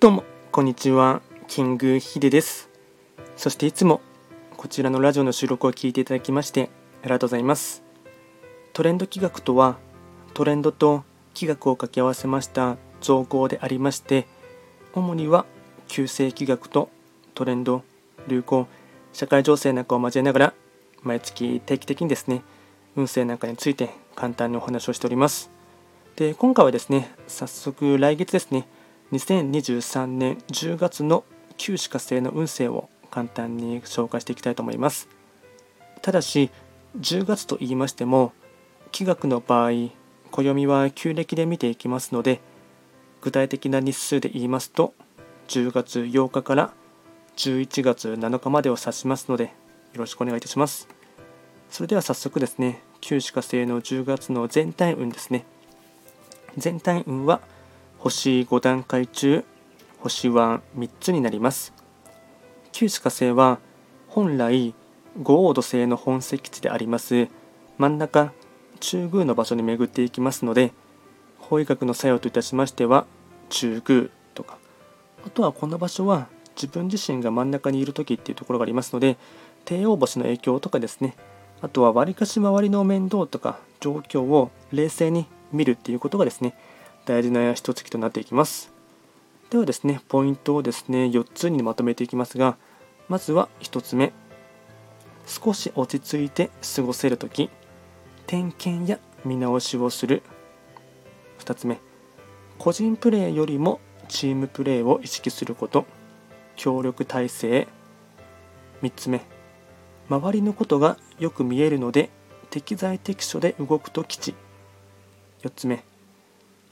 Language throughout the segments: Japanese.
どうも、こんにちは。キングヒデです。そしていつもこちらのラジオの収録を聞いていただきましてありがとうございます。トレンド企画とは、トレンドと企画を掛け合わせました造語でありまして、主には旧世企画とトレンド、流行、社会情勢なんかを交えながら、毎月定期的にですね、運勢なんかについて簡単にお話をしております。で、今回はですね、早速来月ですね、2023年10月の旧歯科星の運勢を簡単に紹介していきたいと思います。ただし、10月と言いましても、気学の場合、暦は旧暦で見ていきますので、具体的な日数で言いますと、10月8日から11月7日までを指しますので、よろしくお願いいたします。それでは早速ですね、旧歯科星の10月の全体運ですね。全体運は、星5段階中星は3つになります。旧歯科星は本来五黄土星の本石地であります。真ん中中宮の場所に巡っていきますので法医学の作用といたしましては中宮とか。あとはこの場所は自分自身が真ん中にいる時っていうところがありますので帝王星の影響とかですね。あとは割りかし周りの面倒とか状況を冷静に見るっていうことがですね大事な一月となっていきます。ではですね、ポイントをですね、4つにまとめていきますが、まずは1つ目、少し落ち着いて過ごせるとき、点検や見直しをする。2つ目、個人プレーよりもチームプレーを意識すること、協力体制。3つ目、周りのことがよく見えるので、適材適所で動くと吉。4つ目、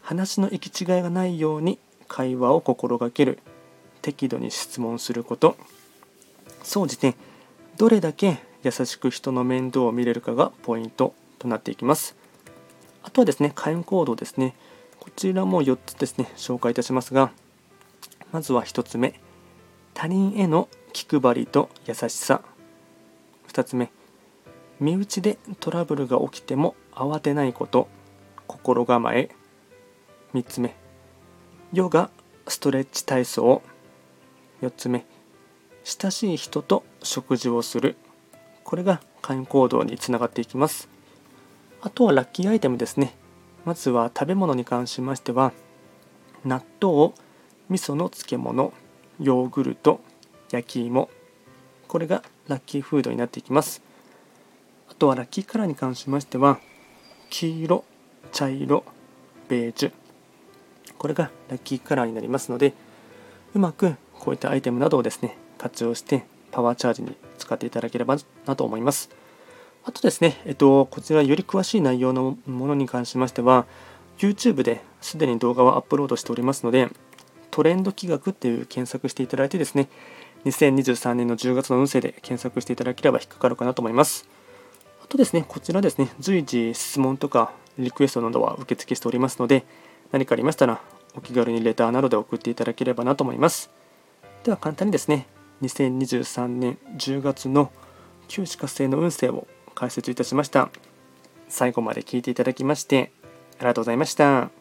話の行き違いがないように会話を心がける。適度に質問すること。総じてどれだけ優しく人の面倒を見れるかがポイントとなっていきます。あとはですね開運行動ですね。こちらも4つですね紹介いたしますがまずは1つ目。他人への気配りと優しさ。2つ目。身内でトラブルが起きても慌てないこと。心構え。3つ目。ヨガストレッチ体操。4つ目。親しい人と食事をする。これが会員行動につながっていきます。あとはラッキーアイテムですね。まずは食べ物に関しましては納豆味噌の漬物ヨーグルト焼き芋。これがラッキーフードになっていきます。あとはラッキーカラーに関しましては黄色茶色ベージュ。これがラッキーカラーになりますのでうまくこういったアイテムなどをですね活用してパワーチャージに使っていただければなと思います。あとですね、えっと、こちらより詳しい内容のものに関しましては YouTube ですでに動画をアップロードしておりますのでトレンド企画っていう検索していただいてですね2023年の10月の運勢で検索していただければ引っかかるかなと思います。あとですねこちらですね随時質問とかリクエストなどは受付しておりますので何かありましたらお気軽にレターなどで送っていただければなと思います。では簡単にですね、2023年10月の旧歯科星の運勢を解説いたしました。最後まで聞いていただきましてありがとうございました。